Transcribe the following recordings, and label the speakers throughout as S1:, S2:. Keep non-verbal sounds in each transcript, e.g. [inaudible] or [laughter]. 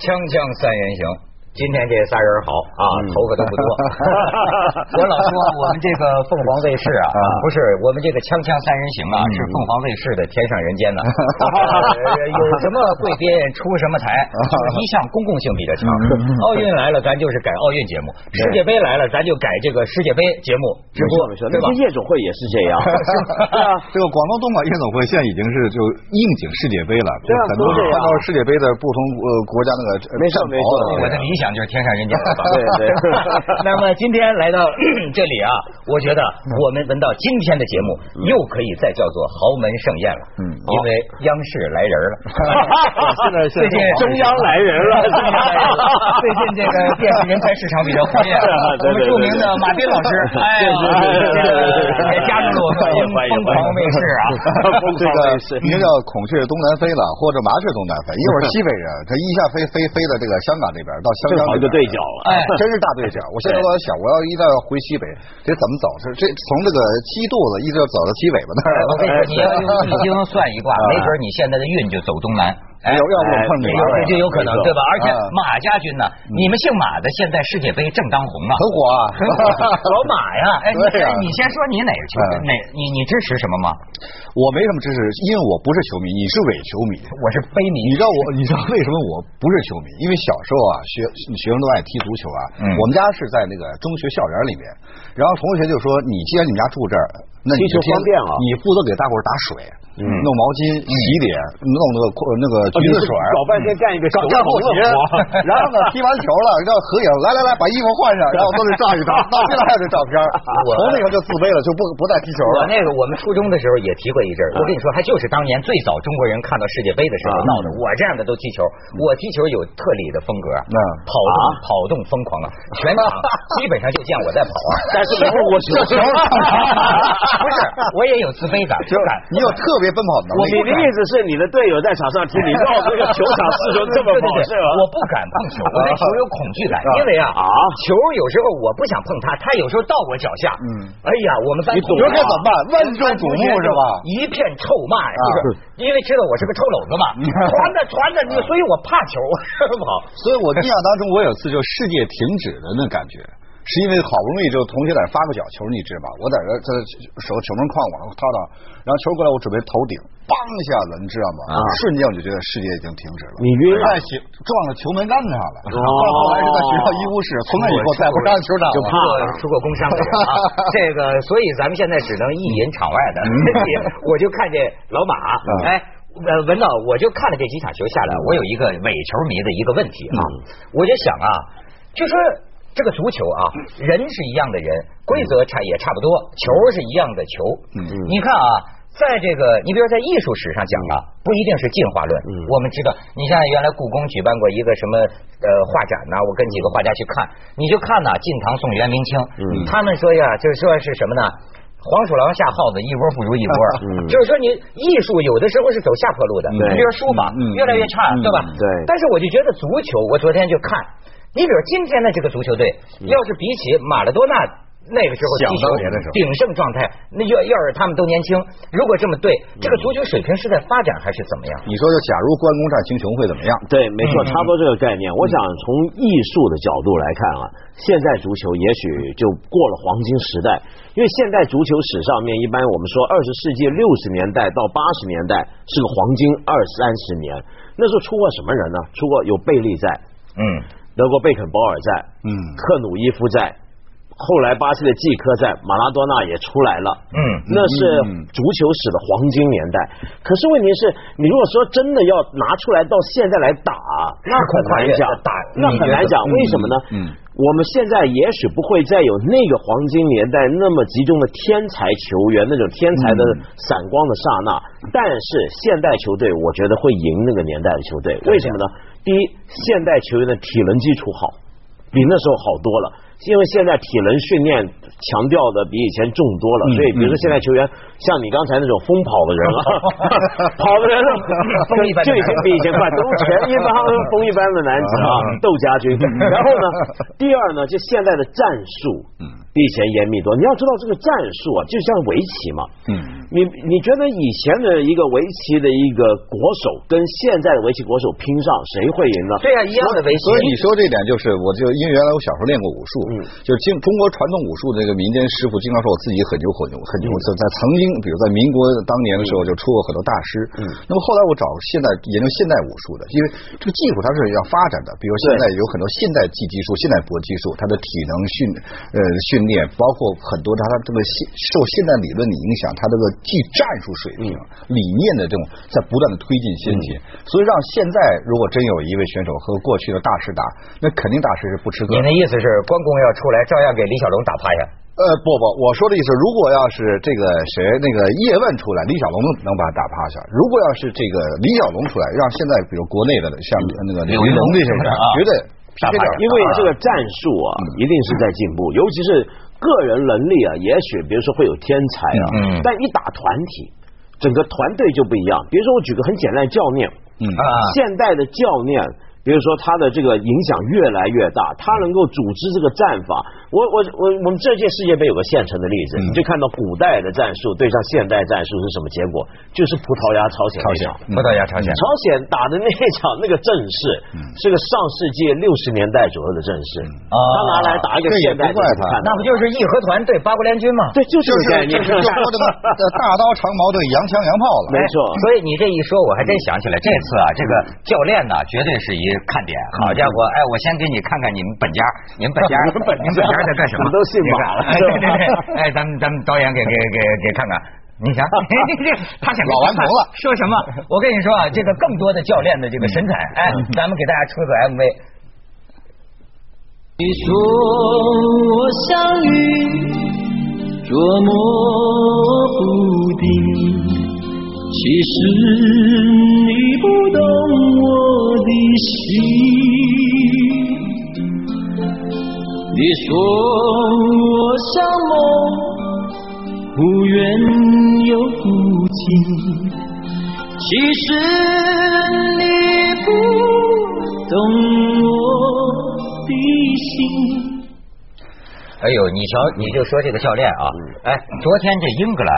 S1: 锵锵三人行。今天这仨人好啊，头发都不多。[laughs] 我老说我们这个凤凰卫视啊，不是我们这个锵锵三人行啊，是凤凰卫视的天上人间呢。[laughs] [laughs] 有什么贵宾出什么台，一向公共性比较强。奥运来了，咱就是改奥运节目；世界杯来了，咱就改这个世界杯节目直播，对吧？
S2: 夜总会也是这样。
S3: 对啊，这个广东东莞夜总会现在已经是就应景世界杯了。很多看到世界杯的不同呃国家那个
S2: 没错没错，
S1: 我的理想就是天上人间。
S2: 对对。[laughs]
S1: 那么今天来到 [clears throat] 这里啊，我觉得我们闻到今天的节目又可以再叫做豪门盛宴了。嗯，因为央视来人了。[laughs]
S3: 现在
S1: 最近
S2: 中央来人了。
S1: 最近这个电视人才市场比较活跃，[laughs] 我们著名的马斌老师，哎，也加入了我们疯狂卫视啊。
S3: 这个应该叫孔雀东南飞了，或者麻雀东南飞。一会儿西北人，他一下飞飞飞到这个香港这边，到香港
S2: 一个对角了，
S3: 哎，[laughs] 真是大对角。我现在都在想，我要一旦要回西北，得怎么走？是这从这个鸡肚子一直要走到鸡尾巴？那儿。
S1: 我跟你说，你要用 [laughs] 易经算一卦，没准你现在的运就走东南。
S3: 哎，要要不碰你，
S1: 这就有可能，对吧？而且马家军呢，你们姓马的现在世界杯正当红啊，
S3: 很火啊，[laughs]
S1: 老马呀！哎，你先说你哪个球队？哪你你支持什么吗？
S3: 我没什么支持，因为我不是球迷，你是伪球迷，
S1: 我是非迷。
S3: 你知道我，你知道为什么我不是球迷？因为小时候啊，学学生都爱踢足球啊。我们家是在那个中学校园里面，然后同学就说：“你既然你们家住这儿，那你
S2: 就方便啊，
S3: 你负责给大伙儿打水。”弄毛巾、洗脸，弄那个那个橘子水，
S2: 搞半天干一个
S3: 干后勤。然后呢，踢完球了，要合影，来来来，把衣服换上，然后都得照一张，到现在还有这照片。[laughs] 我从那个就自卑了，就不不再踢球了。
S1: 我那个我们初中的时候也踢过一阵我跟你说，还就是当年最早中国人看到世界杯的时候闹的。我这样的都踢球，我踢球有特里的风格，跑动跑动疯狂啊，全场 [laughs] 基本上就见我在跑啊。
S2: 但是我踢球，
S1: 不是，我也有自卑感，[laughs] 就感
S3: 你有特别。奔跑能
S2: 力，你的意思是你的队友在场上踢，你绕这个球场四周这么跑是吧？
S1: 我不敢碰球，我对球有恐惧感，因为啊啊，球有时候我不想碰它，它有时候到我脚下，嗯，哎呀，我们班
S3: 你该怎么办？万众瞩目是吧？
S1: 一片臭骂呀，就是因为知道我是个臭篓子嘛，传的传的，你所以我怕球，不好。
S3: 所以我印象当中，我有次就世界停止的那感觉。是因为好不容易就同学在发个角球，你知道吧？我在这这手球门框往上掏掏，然后球过来，我准备头顶，梆一下子，你知道吗？瞬间我就觉得世界已经停止了。
S2: 你晕
S3: 了，撞了球门杆子上了。后来是在学校医务室，从那以后再不上球场
S1: 就怕出过工伤的啊。[laughs] 这个，所以咱们现在只能意淫场外的。[laughs] 我就看见老马，哎，文道，我就看了这几场球下来，我有一个伪球迷的一个问题啊，我就想啊，就说。这个足球啊，人是一样的人，规则差也差不多，球是一样的球。你看啊，在这个，你比如在艺术史上讲啊，不一定是进化论。嗯，我们知道，你像原来故宫举办过一个什么呃画展呢，我跟几个画家去看，你就看呐，晋唐宋元明清，嗯，他们说呀，就是说是什么呢？黄鼠狼下耗子，一窝不如一窝。[laughs] 嗯，就是说你艺术有的时候是走下坡路的，你比如书法越来越差，对吧？
S2: 对。
S1: 但是我就觉得足球，我昨天就看。你比如今天的这个足球队，要是比起马拉多纳那个时候踢球鼎盛状态，那要要是他们都年轻，如果这么对，这个足球水平是在发展还是怎么样？
S3: 你说，就假如关公战秦琼会怎么样？
S2: 对，没错，差不多这个概念。我想从艺术的角度来看啊，现在足球也许就过了黄金时代，因为现代足球史上面一般我们说二十世纪六十年代到八十年代是个黄金二三十年，那时候出过什么人呢？出过有贝利在，嗯。德国贝肯鲍尔在，嗯，克鲁伊夫在，后来巴西的季科在，马拉多纳也出来了，嗯，那是足球史的黄金年代。可是问题是，你如果说真的要拿出来到现在来打，那很 [laughs] 难讲，打那很难讲，为什么呢？嗯，我们现在也许不会再有那个黄金年代那么集中的天才球员，那种天才的闪光的刹那。但是现代球队，我觉得会赢那个年代的球队，为什么呢？第一，现代球员的体能基础好，比那时候好多了。因为现在体能训练强调的比以前重多了，所以比如说现在球员像你刚才那种疯跑的人啊，[laughs] 跑的人就已经比以前快，都全一般风一般的男子啊，窦家军。然后呢，第二呢，就现在的战术，比以前严密多。你要知道这个战术啊，就像围棋嘛，
S3: 嗯，
S2: 你你觉得以前的一个围棋的一个国手跟现在的围棋国手拼上，谁会赢呢？
S1: 对呀，一样的围棋。
S3: 所以你说这点就是，我就因为原来我小时候练过武术，
S2: 嗯。
S3: 就是经中国传统武术的这个民间师傅经常说我自己很牛很牛很牛，在在曾经比如在民国当年的时候就出过很多大师，
S2: 嗯。
S3: 那么后来我找现代研究现代武术的，因为这个技术它是要发展的，比如现在有很多现代技技术、现代搏击术，它的体能训呃训练，包括很多它它这个现受现代理论的影响，它这个技战术水平、理念的这种在不断的推进先进，所以让现在如果真有一位选手和过去的大师打，那肯定大师是不吃
S1: 亏。
S3: 您。
S1: 的意思是关公要出来，照样给李小龙打趴下？
S3: 呃，不不，我说的意思，如果要是这个谁那个叶问出来，李小龙能把他打趴下；如果要是这个李小龙出来，让现在比如国内的像那个刘云龙这些人，
S1: 啊
S3: 绝对
S1: 打趴下
S2: 因为这个战术啊，一定是在进步，尤其是个人能力啊，也许比如说会有天才啊，
S1: 嗯
S2: 但一打团体，整个团队就不一样。比如说我举个很简单的教练，
S3: 嗯
S1: 啊
S2: 现代的教练。比如说他的这个影响越来越大，他能够组织这个战法。我我我我们这届世界杯有个现成的例子，
S3: 嗯
S2: 你就看到古代的战术对上现代战术是什么结果？就是葡萄牙朝鲜那场。
S1: 葡萄牙朝鲜。
S2: 朝鲜打的那场那个阵势，是个上世纪六十年代左右的阵势。
S1: 啊
S2: 他拿来打一个现代
S1: 那不就是义和团对八国联军吗？
S2: 对，就是
S3: 就是说 [laughs] 这个呃大刀长矛对洋枪洋炮了。
S2: 没错
S1: 所以你这一说，我还真想起来，这次啊，这个教练呢，绝对是一看点。好家伙，哎，我先给你看看你们本家，你们本家，[laughs] 你们本家在干什么？
S2: 都姓马了
S1: 哎，对对对，哎，咱们咱们导演给给给给看看。你瞧，[laughs] 他想
S3: 老顽童了
S1: 说什么？我跟你说啊，这个更多的教练的这个神采，哎，咱们给大家出个 MV。
S4: 你说我像云，捉摸不定。其实你不懂我的心。你说我像梦，忽远又忽近。其实你不懂我的心。
S1: 哎呦，你瞧，你就说这个教练啊，哎，昨天这英格兰，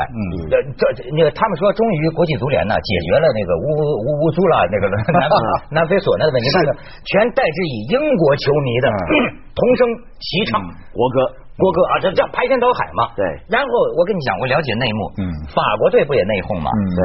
S1: 这这那个他们说，终于国际足联呢解决了那个乌乌乌苏拉那个 [laughs] 南 [laughs] 南非索那的问题，那个全代之以英国球迷的 [clears throat] 同声齐唱。
S2: 国歌，
S1: 国歌啊，这叫排山倒海嘛。
S2: 对。
S1: 然后我跟你讲，我了解内幕，
S3: 嗯。
S1: 法国队不也内讧吗？
S3: 嗯
S2: 对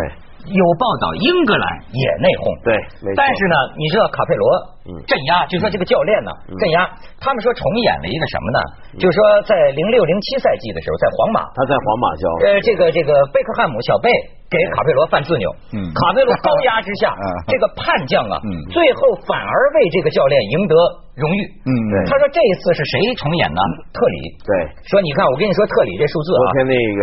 S1: 有报道，英格兰也内讧。
S2: 对
S1: 但是呢，你知道卡佩罗
S2: 嗯
S1: 镇压，就说这个教练呢镇压，他们说重演了一个什么呢？就是说在零六零七赛季的时候，在皇马，
S2: 他在皇马教，
S1: 呃，这个这个贝克汉姆小贝给卡佩罗犯自扭，
S3: 嗯。
S1: 卡佩罗高压之下 [laughs]
S3: 啊，
S1: 这个叛将啊
S3: 嗯，
S1: 最后反而为这个教练赢得荣誉。
S3: 嗯
S2: 对。
S1: 他说这一次是谁重演呢？特里。
S2: 对，
S1: 说你看，我跟你说特里这数字啊，
S2: 昨天那个。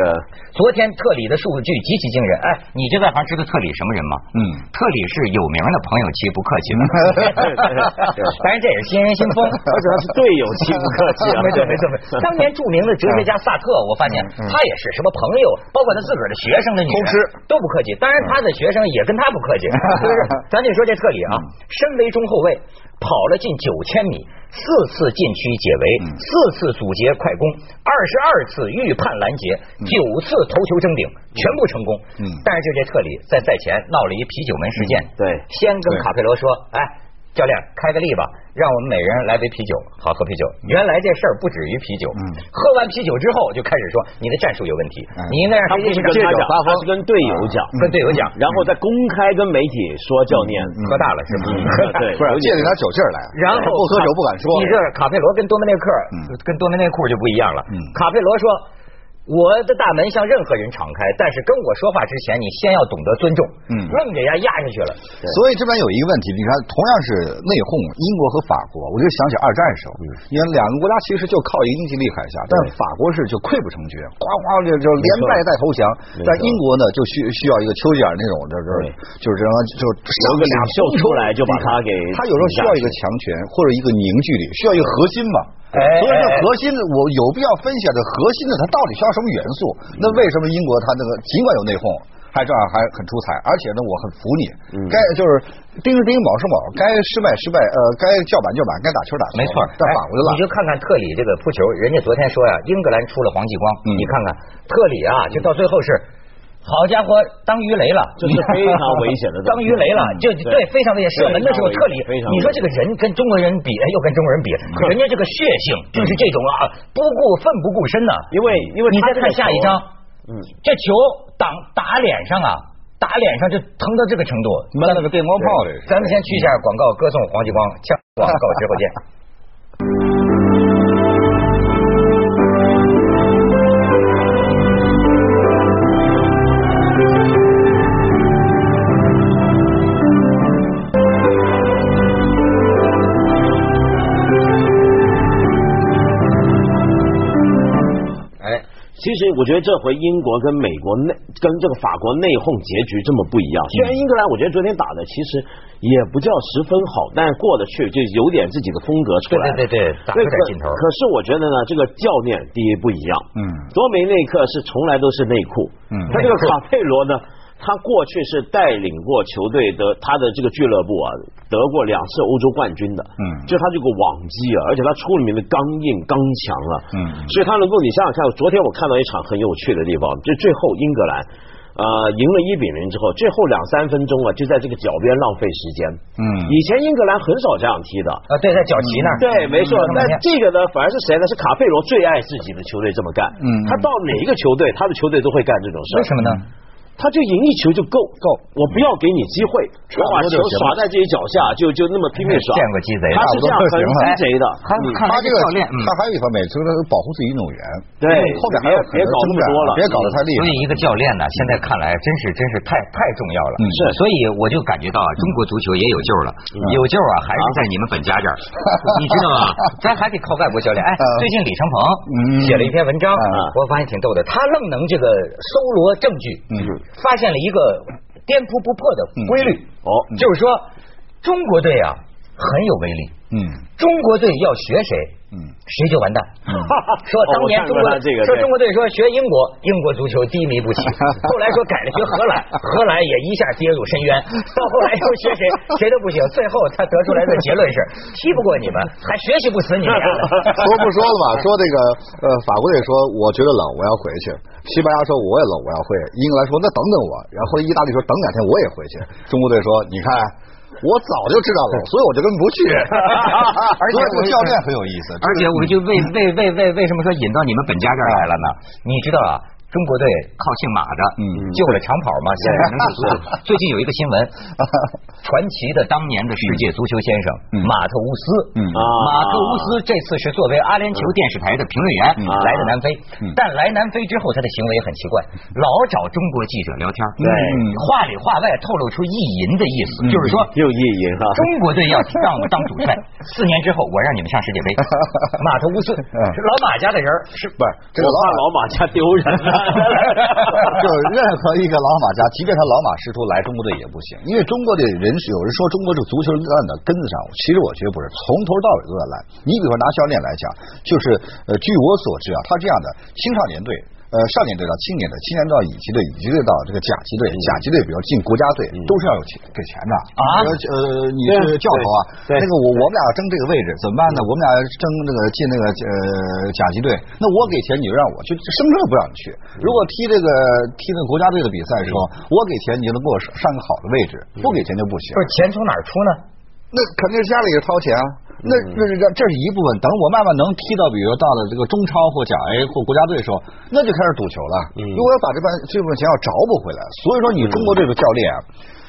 S1: 昨天特里的数据极其惊人。哎，你这在行知道特里什么人吗？
S3: 嗯。
S1: 特里是有名的朋友妻，不客气的。
S2: 对 [laughs] [laughs]
S1: 当然这也是新人新风，
S2: 而且他是队友妻不客气啊。
S1: 没错没错没错。当年著名的哲学家萨特，我发现他也是什么朋友，包括他自个儿的学生的女人
S3: 嗯同事
S1: 都不客气。当然他的学生也跟他不客气，[laughs] 是不是？咱就说这特里啊，
S3: 嗯
S1: 身为中后卫，跑了近九千米，四次禁区解围，四次阻截快攻，二十二次预判拦截，九次头球争顶，全部成功。
S3: 嗯
S1: 但是就这特里在赛前闹了一啤酒门事件，
S2: 对
S1: 先跟卡佩罗说，哎。教练开个例吧，让我们每人来杯啤酒，好喝啤酒。原来这事儿不止于啤酒，
S3: 嗯。
S1: 喝完啤酒之后就开始说你的战术有问题，
S3: 嗯。
S1: 你应该让
S2: 他不是跟他讲，他是跟队友讲，
S1: 跟队友讲，
S2: 然后再公开跟媒体说教练。
S1: 喝大了是吗？
S2: 嗯。对。[laughs]
S3: 不是借着点酒劲儿来，
S1: 然后
S3: 不喝酒不敢说。
S1: 你这卡佩罗跟多梅内克，
S3: 嗯。
S1: 跟多梅内库就不一样了。
S3: 嗯。
S1: 卡佩罗说。我的大门向任何人敞开，但是跟我说话之前，你先要懂得尊重。
S3: 嗯。
S1: 愣给人家压下去了。
S3: 所以这边有一个问题，你看，同样是内讧，英国和法国，我就想起二战时候，因为两个国家其实就靠一个英吉利海峡，但法国是就溃不成军，哗哗就就连败带投降，但英国呢就需需要一个丘吉尔那种，就是就是这样，就
S2: 有个领袖出来就把他给
S3: 他有时候需要一个强权或者一个凝聚力，需要一个核心吧。
S1: 哎
S3: 所以说
S1: 哎哎
S3: 核心的我有必要分析下这核心的它到底需要什么元素？那为什么英国它那个尽管有内讧？还这样还很出彩，而且呢，我很服你。该就是丁是丁，卯是卯，该失败失败，呃，该叫板叫板，该打球打球。
S1: 没错，哎
S3: 但法国就烂
S1: 你就看看特里这个扑球，人家昨天说呀，英格兰出了黄继光，
S3: 嗯
S1: 你看看特里啊，就到最后是。好家伙，当鱼雷了，
S2: 这是非常 [laughs] 危险的
S1: 当鱼雷了，就
S2: 对
S1: 对，非常危险。射门的时候，特里你说这个人跟中国人比，哎又跟中国人比，人家这个血性就是这种啊，不顾奋不顾身呐。
S2: 因为因为
S1: 你再看下一张，
S2: 嗯，
S1: 这球挡打脸上啊，打脸上就疼到这个程度。
S3: 闷了个电光炮的。
S1: 咱们先去一下广告，歌颂黄继光，锵广告 [laughs] 之后见。
S2: 实我觉得这回英国跟美国内跟这个法国内讧结局这么不一样。虽然英格兰我觉得昨天打的其实也不叫十分好，但是过得去，就有点自己的风格出来。
S1: 对对对对打出点劲头
S2: 可是我觉得呢，这个教练第一不一样，
S3: 嗯
S2: 多梅内克是从来都是内裤，
S3: 嗯
S2: 他这个卡佩罗呢。他过去是带领过球队的，他的这个俱乐部啊，得过两次欧洲冠军的。
S3: 嗯
S2: 就他这个网击啊，而且他出里面的刚硬刚强啊。
S3: 嗯
S2: 所以他能够，你想想看，昨天我看到一场很有趣的地方，就最后英格兰。呃，赢了一比零之后，最后两三分钟啊，就在这个脚边浪费时间。
S3: 嗯
S2: 以前英格兰很少这样踢的。
S1: 啊，对，在脚旗那儿。
S2: 对，没错。那
S1: 嗯
S2: 这个呢，反而是谁呢？是卡佩罗最爱自己的球队这么干。
S3: 嗯
S2: 他到哪一个球队，他的球队都会干这种事。
S1: 为什么呢？
S2: 他就赢一球就够够，我不要给你机会，我把球耍在自己脚下，就就那么拼命耍。
S1: 见过鸡贼
S2: 他是这样很鸡贼的。
S1: 他
S2: 嗯
S1: 看来
S3: 他这个
S1: 教练，嗯
S3: 他还有一方面就是保护自己运动员。
S2: 对
S3: 后面还有
S2: 别别搞那么多了
S3: 别搞得太厉害
S1: 所以。一个教练呢，现在看来真是真是太太重要了。
S3: 嗯
S2: 是
S1: 所以我就感觉到啊，中国足球也有救了，有救啊，还是在你们本家这儿。[laughs] 你知道吗？咱还得靠外国教练。哎，最近李承鹏
S3: 嗯
S1: 写了一篇文章
S3: 嗯，
S1: 我发现挺逗的。他愣能这个搜罗证据，
S3: 嗯
S1: 发现了一个颠扑不破的规律。
S2: 哦，
S1: 就是说，中国队啊很有威力。
S3: 嗯
S1: 中国队要学谁，
S3: 嗯
S1: 谁就完蛋。[laughs] 说当年中国说中国队说学英国，英国足球低迷不起。[laughs] 后来说改了学荷兰，荷兰也一下跌入深渊。到后来又学谁，谁都不行。最后他得出来的结论是，踢不过你们，还学习不死你们。[laughs]
S3: 说不说了吧？说这个呃，法国队说我觉得冷，我要回去；西班牙说我也冷，我要回；英格兰说那等等我；然后意大利说等两天我也回去。中国队说你看。我早就知道了，所以我就根本不去。[laughs]
S1: 而且
S3: 所以这个教练很有意思，
S1: 而且我就为为为为为什么说引到你们本家这儿来了呢？你知道啊？中国队靠姓马的，
S3: 嗯。
S1: 救了长跑嘛，现在能救足球。[laughs] 最近有一个新闻，[laughs] 传奇的当年的世界足球先生
S3: 嗯。
S1: 马特乌斯，
S3: 嗯。
S2: 啊。
S1: 马特乌斯这次是作为阿联酋电视台的评论员
S3: 嗯。
S1: 来的南非。
S3: 嗯，
S1: 但来南非之后他的行为很奇怪，老找中国记者聊天，
S2: 对。
S3: 嗯
S1: 话里话外透露出意淫的意思，就是说
S2: 又意淫哈。
S1: 中国队要让我当主帅，[laughs] 四年之后我让你们上世界杯。马特乌斯是老马家的人，是
S3: 不是这个老
S2: 我怕老马家丢人了。[laughs]
S3: 就任何一个老马家，即便他老马识途来中国队也不行，因为中国的人有人说中国这足球烂的根子上，其实我觉得不是，从头到尾都在烂。你比如说拿教练来讲，就是呃，据我所知啊，他这样的青少年队。呃，少年队到青年队，青年队到乙级队，乙级队到这个甲级队，甲级队比如进国家队，都是要有钱给钱的
S1: 啊
S3: 呃，你是教头啊，
S2: 对
S3: 那个我我们俩争这个位置怎么办呢？我们俩争那个进那个呃甲级队，那我给钱你就让我去，生生不让你去。如果踢这个踢那个国家队的比赛的时候，我给钱你就能给我上个好的位置，不给钱就不行
S1: 不。是钱从哪儿出呢？
S3: 那肯定是家里也掏钱啊。那那是这这是一部分，等我慢慢能踢到，比如到了这个中超或甲 A 或国家队的时候，那就开始赌球了。如果要把这半这部分钱要找补回来，所以说你中国队的教练啊，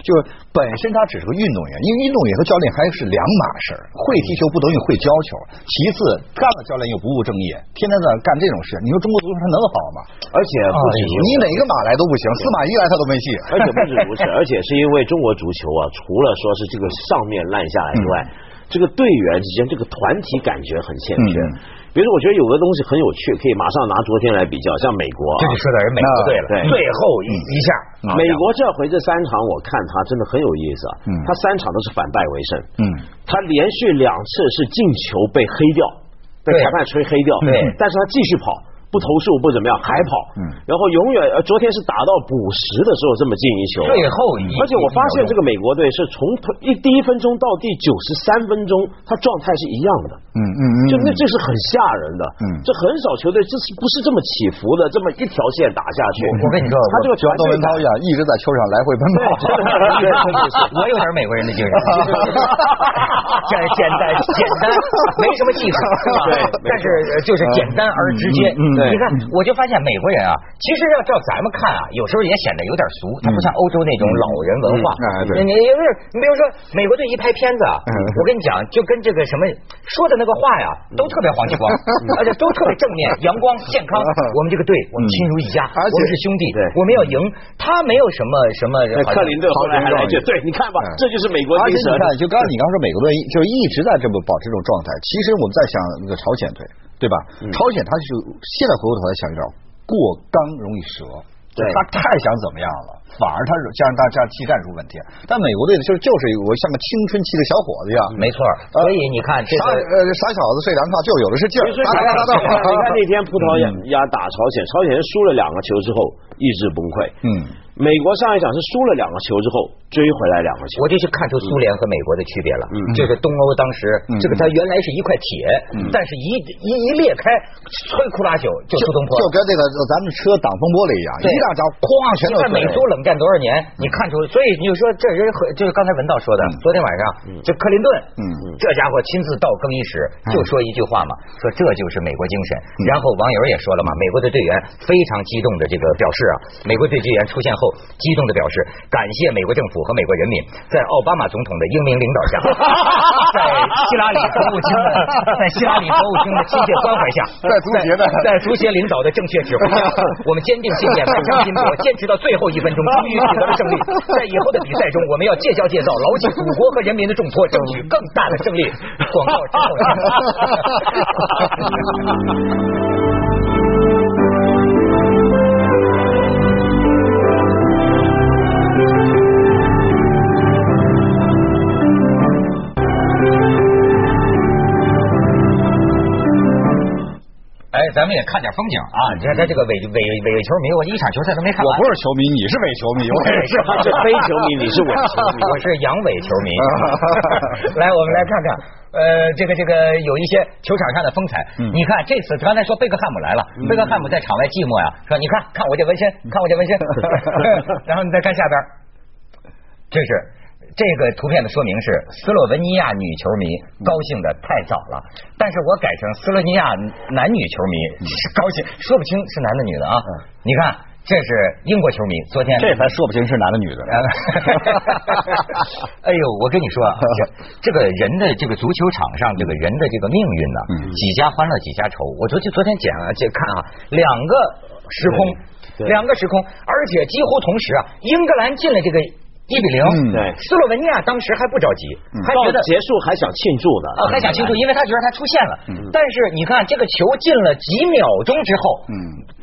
S3: 就是本身他只是个运动员，因为运动员和教练还是两码事儿。会踢球不等于会教球。其次，干了教练又不务正业，天天在那干这种事，你说中国足球他能好吗？
S2: 而且不止
S1: 哎
S3: 你哪个马来都不行，司马懿来他都没戏。
S2: 而且不止如此，[laughs] 而且是因为中国足球啊，除了说是这个上面烂下来之外，这个队员之间这个团体感觉很欠缺。
S3: 嗯。
S2: 比如说，我觉得有个东西很有趣，可以马上拿昨天来比较，像美国啊。
S1: 这就，说到人美国。队了，
S2: 对
S1: 最后一一下，
S2: 美国这回这三场我看他真的很有意思。啊，
S3: 嗯。
S2: 他三场都是反败为胜，
S3: 嗯。
S2: 他连续两次是进球被黑掉。被裁判吹黑掉，
S1: 对。
S2: 但是他继续跑。不投诉不怎么样，还跑，然后永远呃，昨天是打到补时的时候这么进一球，
S1: 最后一
S2: 而且我发现这个美国队是从一第一分钟到第九十三分钟，他状态是一样的，
S3: 嗯嗯嗯，
S2: 就那这是很吓人的，
S3: 嗯。
S2: 这很少球队这是不是这么起伏的，这么一条线打下去？
S1: 我跟你说
S2: 他这个
S3: 就像窦文涛一样，一直在球场来回奔跑。
S1: 我有点美国人的精神，简 [laughs] 简单简单，没什么技术？[laughs]
S2: 对
S1: 但是呃就是简单而直接。
S3: 嗯
S1: 你看，我就发现美国人啊，其实要照咱们看啊，有时候也显得有点俗，他不像欧洲那种老人文化。你你不是，你比如说美国队一拍片子啊，我跟你讲，就跟这个什么说的那个话呀，都特别黄继光，[laughs] 而且都特别正面、[laughs] 阳光、健康。我们这个队，我们亲如一家，我们是兄弟
S2: 对，
S1: 我们要赢。他没有什么什么
S2: 克林顿后来还来一句，对，你看吧，这就是美国
S3: 而且你看，就刚刚你刚说美国队就是一直在这么保持这种状态。其实我们在想那个朝鲜队，对吧？朝鲜他就现在回过头来想一招，过刚容易折，
S2: 对。
S3: 他太想怎么样了，反而他是加上大家技战术问题。但美国队呢，就是就是我像个青春期的小伙子一样，
S1: 没错，所以你看这
S3: 傻
S1: 个。
S3: 呃傻小子睡凉炕就有的是劲儿，
S2: 你看。那天葡萄牙牙打朝鲜，朝鲜输了两个球之后意志崩溃。
S3: 嗯，
S2: 美国上一场是输了两个球之后追回来两个球。
S1: 我就去看出苏联和美国的区别了。
S2: 嗯
S1: 这个东欧当时，
S3: 嗯
S1: 这个它原来是一块铁，但是一一一裂开，摧枯拉朽就苏东坡
S3: 就。跟这个咱们车挡风玻璃一样，一大脚哐全都
S1: 美苏冷战多少年，你看出，所以你就说这人和就是刚才文道说的，昨天晚上这克林顿，
S3: 嗯。
S1: 这家伙亲自到更衣室就说一句话嘛，说这就是美国精神。然后网友也说了嘛，美国的队员非常激动的这个表示啊，美国队队员出现后激动的表示感谢美国政府和美国人民在奥巴马总统的英明领导下，[laughs] 在希拉里国务卿的 [laughs] 在希拉里国务卿的亲切关怀下，
S3: 在足协的
S1: 在足协领导的正确指挥下，[laughs] 我们坚定信念，迈向拼搏，坚持到最后一分钟，终于取得了胜利。在以后的比赛中，我们要戒骄戒躁，牢记祖国和人民的重托，争取更大的胜利。广告之后 [laughs] 咱们也看点风景啊！你看他这个伪伪伪伪球迷，我一场球赛都没看完。
S3: 我不是球迷，你是伪球迷，[laughs] 我也是。
S2: 他是非球迷，你是伪球迷。[laughs]
S1: 我是阳痿球迷。[laughs] 来，我们来看看，呃，这个这个有一些球场上的风采。你看这次刚才说贝克汉姆来了，贝克汉姆在场外寂寞呀，说你看看我这纹身，看我这纹身，然后你再看下边，这是。这个图片的说明是斯洛文尼亚女球迷高兴的太早了，但是我改成斯洛文尼亚男女球迷高兴，说不清是男的女的啊。你看，这是英国球迷，昨天。
S3: 这才说不清是男的女的。[laughs]
S1: 哎呦，我跟你说啊，[laughs] 这这个人的这个足球场上，这个人的这个命运呢，几家欢乐几家愁。我昨天昨天讲了，这看啊，两个时空，两个时空，而且几乎同时啊，英格兰进了这个一比零，
S3: 嗯
S2: 对。
S1: 斯洛文尼亚当时还不着急，还觉得
S2: 结束还想庆祝呢，
S1: 啊，还想庆祝，因为他觉得他出现了。但是你看，这个球进了几秒钟之后，
S3: 嗯。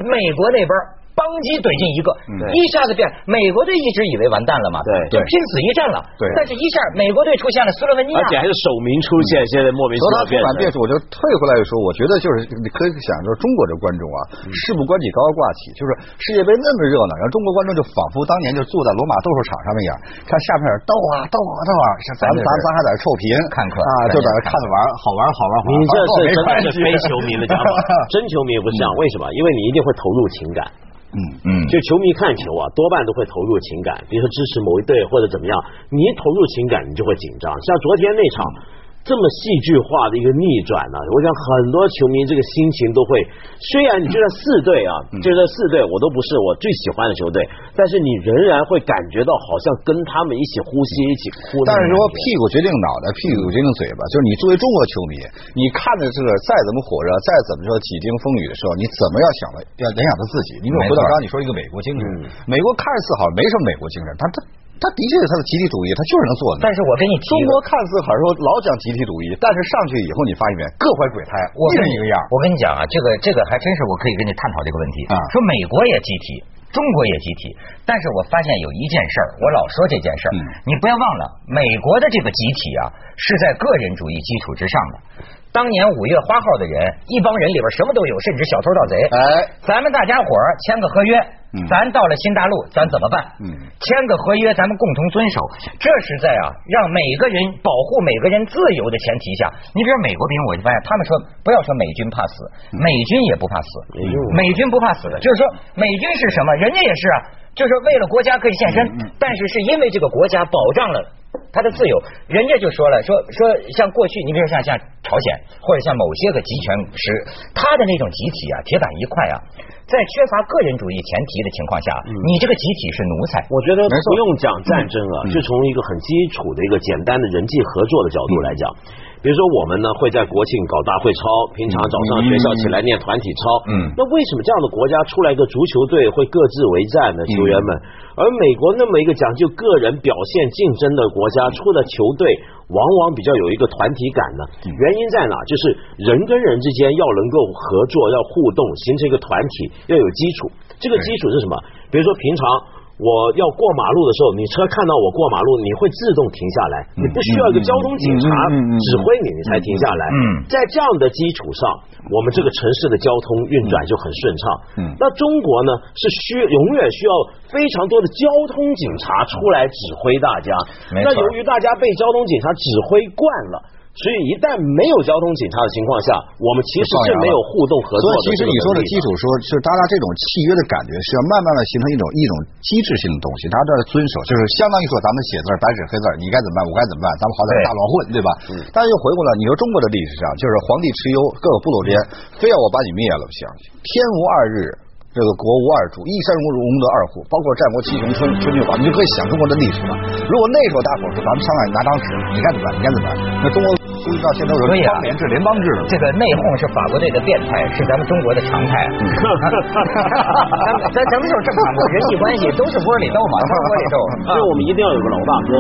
S1: 美国那边邦基怼进一个，一下子变，美国队一直以为完蛋了嘛，
S2: 对。
S1: 就拼死一战了。
S3: 对。
S1: 但是一下美国队出现了斯洛文尼亚，
S2: 而且还是首名出现，现在莫名其妙变成。
S3: 突然变数，我就退回来说，我觉得就是你可以想说，中国的观众啊，事不关己高高挂起，就是世界杯那么热闹，然后中国观众就仿佛当年就坐在罗马斗兽场上面一样，看下面斗啊斗啊斗啊，咱们咱咱还在这臭贫
S1: 看客
S3: 啊，就在那看着玩，好玩好玩好玩。
S2: 你这是真的是非球迷的讲法，[laughs] 真球迷不是这样，为什么？因为你一定会投入情感。
S3: 嗯
S1: 嗯
S2: 就球迷看球啊，多半都会投入情感，比如说支持某一队或者怎么样，你一投入情感，你就会紧张。像昨天那场。这么戏剧化的一个逆转呢、我想很多球迷这个心情都会，虽然你就算四队啊，就算四队我都不是我最喜欢的球队，但是你仍然会感觉到好像跟他们一起呼吸、一起哭。
S3: 但是说屁股决定脑袋，屁股决定嘴巴，就是你作为中国球迷，你看着这个再怎么火热，再怎么说几经风雨的时候，你怎么要想了要联想到自己？你比如回到刚刚你说一个美国精神，美国看似好像没什么美国精神，他他他的确是他的集体主义，他就是能做的。
S1: 但是我跟你提
S3: 中国看似好像说老讲集体主义，但是上去以后你发现没，各怀鬼胎，一
S1: 我跟你
S3: 人一个样。
S1: 我跟你讲啊，这个这个还真是我可以跟你探讨这个问题
S3: 啊
S1: 说美国也集体，中国也集体，但是我发现有一件事儿，我老说这件事儿，
S3: 嗯
S1: 你不要忘了，美国的这个集体啊，是在个人主义基础之上的。当年五月花号的人，一帮人里边什么都有，甚至小偷盗贼。
S3: 哎，
S1: 咱们大家伙儿签个合约，
S3: 嗯
S1: 咱到了新大陆，咱怎么办？
S3: 嗯
S1: 签个合约，咱们共同遵守。这是在啊，让每个人保护每个人自由的前提下。你比如美国兵，我就发现他们说，不要说美军怕死，美军也不怕死，美军不怕死的，就是说美军是什么？人家也是啊，就是为了国家可以献身，但是是因为这个国家保障了。他的自由，人家就说了，说说像过去，你比如像像朝鲜或者像某些个集权时，他的那种集体啊，铁板一块啊，在缺乏个人主义前提的情况下，你这个集体是奴才。
S2: 我觉得不用讲战争啊，就从一个很基础的一个简单的人际合作的角度来讲，比如说我们呢会在国庆搞大会操，平常早上学校起来念团体操，
S3: 嗯
S2: 那为什么这样的国家出来一个足球队会各自为战呢？球员们，而美国那么一个讲究个人表现竞争的国家出的球队，往往比较有一个团体感呢？原因在哪？就是人跟人之间要能够合作，要互动，形成一个团体，要有基础。这个基础是什么？比如说平常。我要过马路的时候，你车看到我过马路，你会自动停下来，你不需要一个交通警察指挥你，你才停下来。
S1: 嗯
S2: 在这样的基础上，我们这个城市的交通运转就很顺畅。
S3: 嗯
S2: 那中国呢，是需永远需要非常多的交通警察出来指挥大家。那由于大家被交通警察指挥惯了。所以一旦没有交通警察的情况下，我们其实是没有互动合作的。
S3: 所以其实你说的基础说，是大家这种契约的感觉是要慢慢的形成一种一种机制性的东西，大家都要遵守，就是相当于说咱们写字白纸黑字，你该怎么办，我该怎么办，咱们好歹大乱混，对吧？嗯但是又回过来，你说中国的历史上，就是皇帝蚩尤，各个部落之间，非要我把你灭了不行，天无二日。这个国无二主，一山无容得二虎，包括战国七雄、春春秋宝，你就可以想中国的历史了。如果那时候大伙说咱们上来拿张纸，你该怎么办？你该怎么办？那中国估计到现在有
S1: 所以啊
S3: 邦联制、联邦制了。
S1: 这个内讧是法国队的变态，是咱们中国的常态。[laughs] 咱咱什么时候正常过？人际关系都是窝里斗嘛，都是窝里斗。
S2: 所以我们一定要有个老大哥。